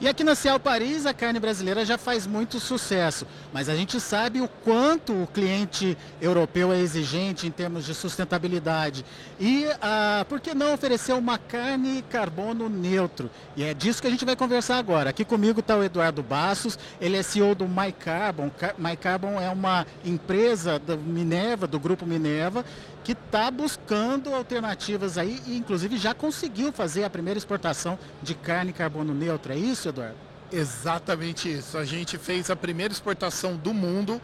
E aqui na Cial Paris a carne brasileira já faz muito sucesso, mas a gente sabe o quanto o cliente europeu é exigente em termos de sustentabilidade. E ah, por que não oferecer uma carne carbono neutro? E é disso que a gente vai conversar agora. Aqui comigo está o Eduardo Bassos, ele é CEO do MyCarbon. MyCarbon é uma empresa da Minerva, do grupo Minerva, que está buscando alternativas aí e inclusive já conseguiu fazer a primeira exportação de carne carbono neutra. É isso, Eduardo? Exatamente isso. A gente fez a primeira exportação do mundo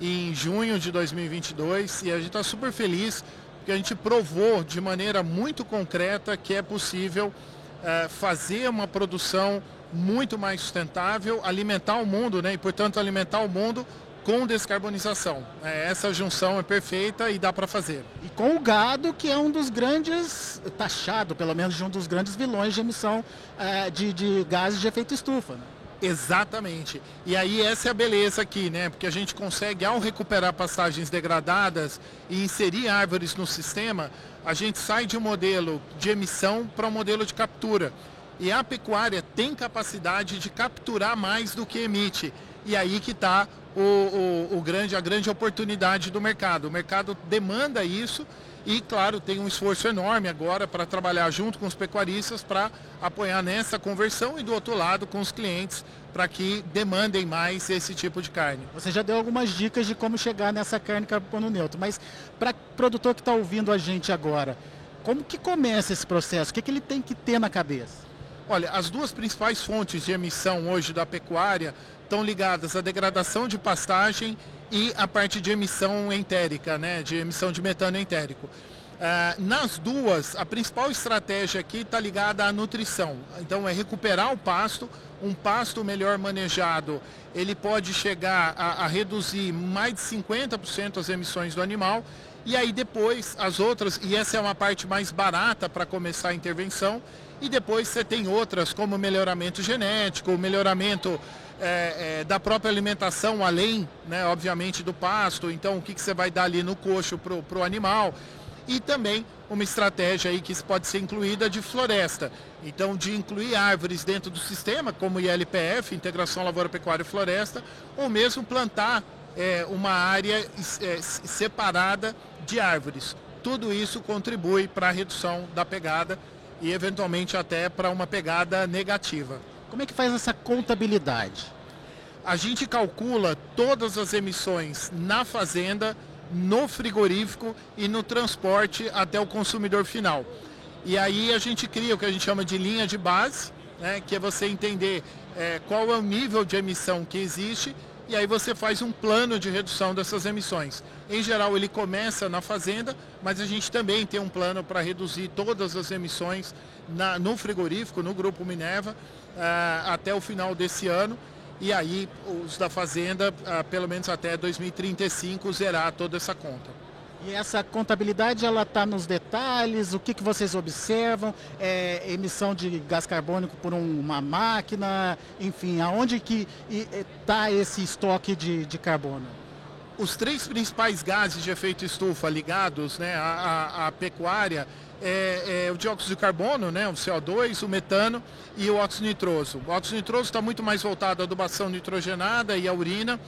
em junho de 2022 e a gente está super feliz porque a gente provou de maneira muito concreta que é possível é, fazer uma produção muito mais sustentável, alimentar o mundo, né? E portanto alimentar o mundo com descarbonização. É, essa junção é perfeita e dá para fazer. E com o gado, que é um dos grandes, taxado pelo menos de um dos grandes vilões de emissão é, de, de, gases de efeito estufa. Né? Exatamente. E aí essa é a beleza aqui, né? Porque a gente consegue, ao recuperar passagens degradadas e inserir árvores no sistema, a gente sai de um modelo de emissão para um modelo de captura. E a pecuária tem capacidade de capturar mais do que emite. E aí que está o, o, o grande, a grande oportunidade do mercado. O mercado demanda isso e, claro, tem um esforço enorme agora para trabalhar junto com os pecuaristas para apoiar nessa conversão e do outro lado com os clientes para que demandem mais esse tipo de carne. Você já deu algumas dicas de como chegar nessa carne carbono neutro, mas para produtor que está ouvindo a gente agora, como que começa esse processo? O que, que ele tem que ter na cabeça? Olha, as duas principais fontes de emissão hoje da pecuária estão ligadas à degradação de pastagem e à parte de emissão entérica, né, de emissão de metano entérico. Uh, nas duas, a principal estratégia aqui está ligada à nutrição. Então, é recuperar o pasto. Um pasto melhor manejado, ele pode chegar a, a reduzir mais de 50% as emissões do animal. E aí depois, as outras, e essa é uma parte mais barata para começar a intervenção, e depois você tem outras, como melhoramento genético, melhoramento é, é, da própria alimentação, além, né, obviamente, do pasto. Então, o que, que você vai dar ali no coxo para o animal. E também uma estratégia aí que pode ser incluída de floresta. Então, de incluir árvores dentro do sistema, como ILPF, Integração Lavoura, Pecuária e Floresta, ou mesmo plantar é, uma área é, separada de árvores. Tudo isso contribui para a redução da pegada e, eventualmente, até para uma pegada negativa. Como é que faz essa contabilidade? A gente calcula todas as emissões na fazenda, no frigorífico e no transporte até o consumidor final. E aí a gente cria o que a gente chama de linha de base, né, que é você entender é, qual é o nível de emissão que existe e aí você faz um plano de redução dessas emissões. Em geral, ele começa na fazenda, mas a gente também tem um plano para reduzir todas as emissões na, no frigorífico, no Grupo Minerva, uh, até o final desse ano. E aí, os da fazenda, uh, pelo menos até 2035, zerar toda essa conta. E essa contabilidade ela está nos detalhes, o que, que vocês observam, é, emissão de gás carbônico por um, uma máquina, enfim, aonde que está esse estoque de, de, carbono? Os três principais gases de efeito estufa ligados né, à, à, à pecuária é, é, o dióxido de carbono, né, o CO2, o metano e o óxido nitroso. O óxido nitroso está muito mais voltado à adubação nitrogenada e à urina,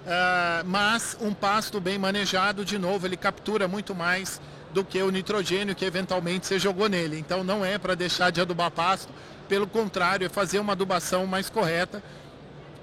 Uh, mas um pasto bem manejado, de novo, ele captura muito mais do que o nitrogênio que eventualmente você jogou nele. Então não é para deixar de adubar pasto, pelo contrário, é fazer uma adubação mais correta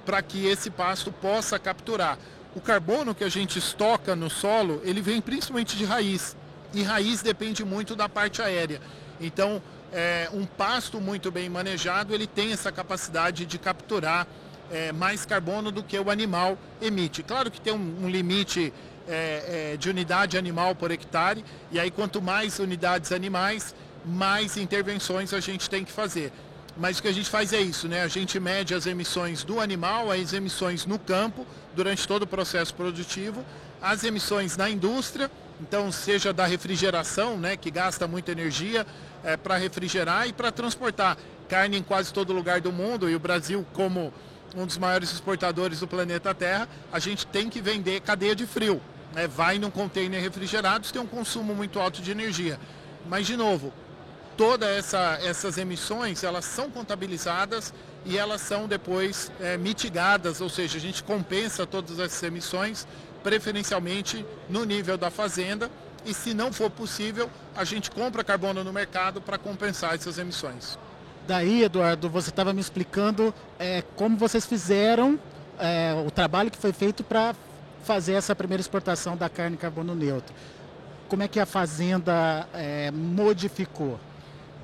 para que esse pasto possa capturar. O carbono que a gente estoca no solo, ele vem principalmente de raiz. E raiz depende muito da parte aérea. Então, é, um pasto muito bem manejado, ele tem essa capacidade de capturar é, mais carbono do que o animal emite. Claro que tem um, um limite é, é, de unidade animal por hectare, e aí quanto mais unidades animais, mais intervenções a gente tem que fazer. Mas o que a gente faz é isso, né? A gente mede as emissões do animal, as emissões no campo, durante todo o processo produtivo, as emissões na indústria, então seja da refrigeração, né, que gasta muita energia é, para refrigerar e para transportar carne em quase todo lugar do mundo, e o Brasil como um dos maiores exportadores do planeta Terra, a gente tem que vender cadeia de frio. Né? Vai num container refrigerado, tem um consumo muito alto de energia. Mas, de novo, todas essa, essas emissões elas são contabilizadas e elas são depois é, mitigadas, ou seja, a gente compensa todas essas emissões preferencialmente no nível da fazenda e se não for possível, a gente compra carbono no mercado para compensar essas emissões. Daí, Eduardo, você estava me explicando é, como vocês fizeram é, o trabalho que foi feito para fazer essa primeira exportação da carne carbono neutro. Como é que a fazenda é, modificou?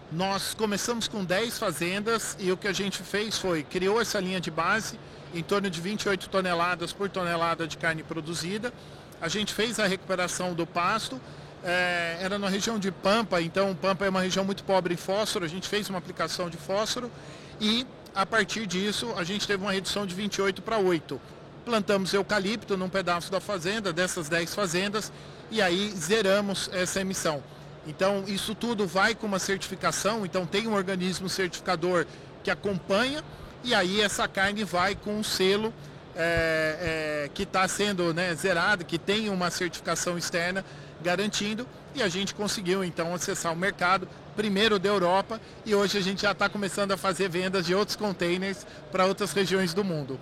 Nós começamos com 10 fazendas e o que a gente fez foi, criou essa linha de base em torno de 28 toneladas por tonelada de carne produzida. A gente fez a recuperação do pasto, é, era na região de Pampa, então Pampa é uma região muito pobre em fósforo, a gente fez uma aplicação de fósforo e a partir disso a gente teve uma redução de 28 para 8. Plantamos eucalipto num pedaço da fazenda, dessas 10 fazendas, e aí zeramos essa emissão. Então, isso tudo vai com uma certificação, então tem um organismo certificador que acompanha, e aí essa carne vai com um selo é, é, que está sendo né, zerado, que tem uma certificação externa garantindo, e a gente conseguiu então acessar o mercado, primeiro da Europa, e hoje a gente já está começando a fazer vendas de outros containers para outras regiões do mundo.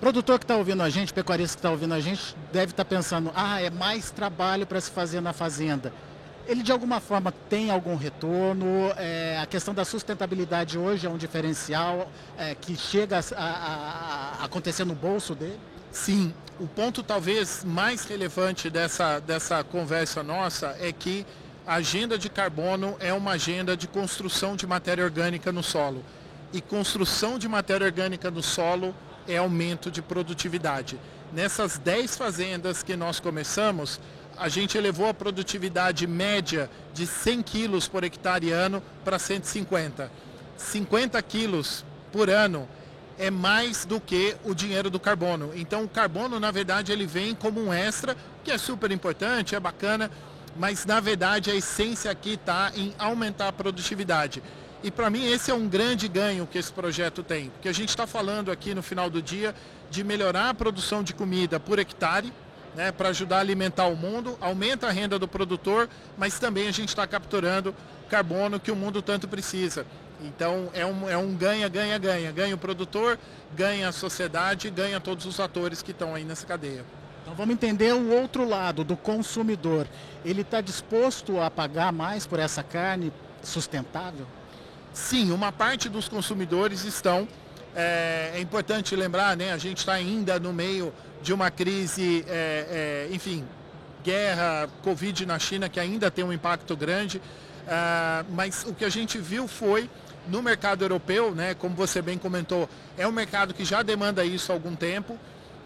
Produtor que está ouvindo a gente, pecuarista que está ouvindo a gente, deve estar tá pensando, ah, é mais trabalho para se fazer na fazenda ele de alguma forma tem algum retorno? É, a questão da sustentabilidade hoje é um diferencial é, que chega a, a, a, acontecer no bolso dele? Sim, o ponto talvez mais relevante dessa, dessa conversa nossa é que a agenda de carbono é uma agenda de construção de matéria orgânica no solo. E construção de matéria orgânica no solo é aumento de produtividade. Nessas 10 fazendas que nós começamos, a gente elevou a produtividade média de 100 quilos por hectare ano para 150. 50 quilos por ano é mais do que o dinheiro do carbono. Então o carbono, na verdade, ele vem como um extra, que é super importante, é bacana, mas na verdade a essência aqui está em aumentar a produtividade. E para mim esse é um grande ganho que esse projeto tem, porque a gente está falando aqui no final do dia de melhorar a produção de comida por hectare, né, para ajudar a alimentar o mundo, aumenta a renda do produtor, mas também a gente está capturando carbono que o mundo tanto precisa. Então é um, é um ganha, ganha, ganha. Ganha o produtor, ganha a sociedade, ganha todos os atores que estão aí nessa cadeia. Então vamos entender o outro lado do consumidor. Ele está disposto a pagar mais por essa carne sustentável? Sim, uma parte dos consumidores estão. É, é importante lembrar, né? A gente está ainda no meio de uma crise, é, é, enfim, guerra, Covid na China, que ainda tem um impacto grande. Uh, mas o que a gente viu foi no mercado europeu, né, como você bem comentou, é um mercado que já demanda isso há algum tempo.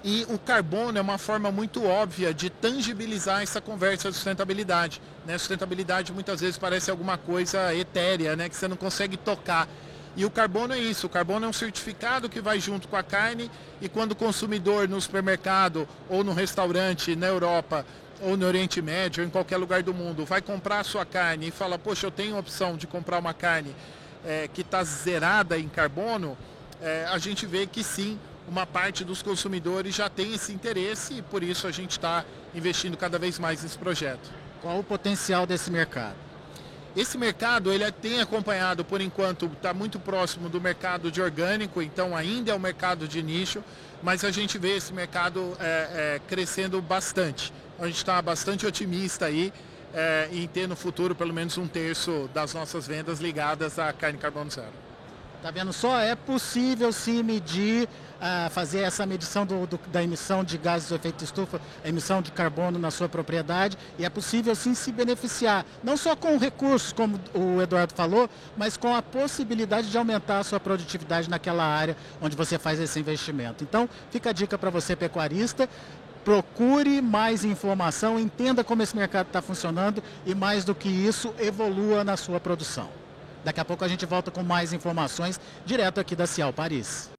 E o carbono é uma forma muito óbvia de tangibilizar essa conversa de sustentabilidade. Né? Sustentabilidade muitas vezes parece alguma coisa etérea, né? que você não consegue tocar. E o carbono é isso, o carbono é um certificado que vai junto com a carne e quando o consumidor no supermercado ou no restaurante na Europa ou no Oriente Médio ou em qualquer lugar do mundo vai comprar a sua carne e fala, poxa, eu tenho opção de comprar uma carne é, que está zerada em carbono, é, a gente vê que sim, uma parte dos consumidores já tem esse interesse e por isso a gente está investindo cada vez mais nesse projeto. Qual o potencial desse mercado? Esse mercado ele tem acompanhado, por enquanto, está muito próximo do mercado de orgânico, então ainda é um mercado de nicho, mas a gente vê esse mercado é, é, crescendo bastante. A gente está bastante otimista aí é, em ter no futuro pelo menos um terço das nossas vendas ligadas à carne carbono zero. Tá vendo só? É possível se medir, uh, fazer essa medição do, do, da emissão de gases de efeito estufa, emissão de carbono na sua propriedade, e é possível sim se beneficiar, não só com recursos, como o Eduardo falou, mas com a possibilidade de aumentar a sua produtividade naquela área onde você faz esse investimento. Então, fica a dica para você, pecuarista, procure mais informação, entenda como esse mercado está funcionando e, mais do que isso, evolua na sua produção. Daqui a pouco a gente volta com mais informações direto aqui da Cial Paris.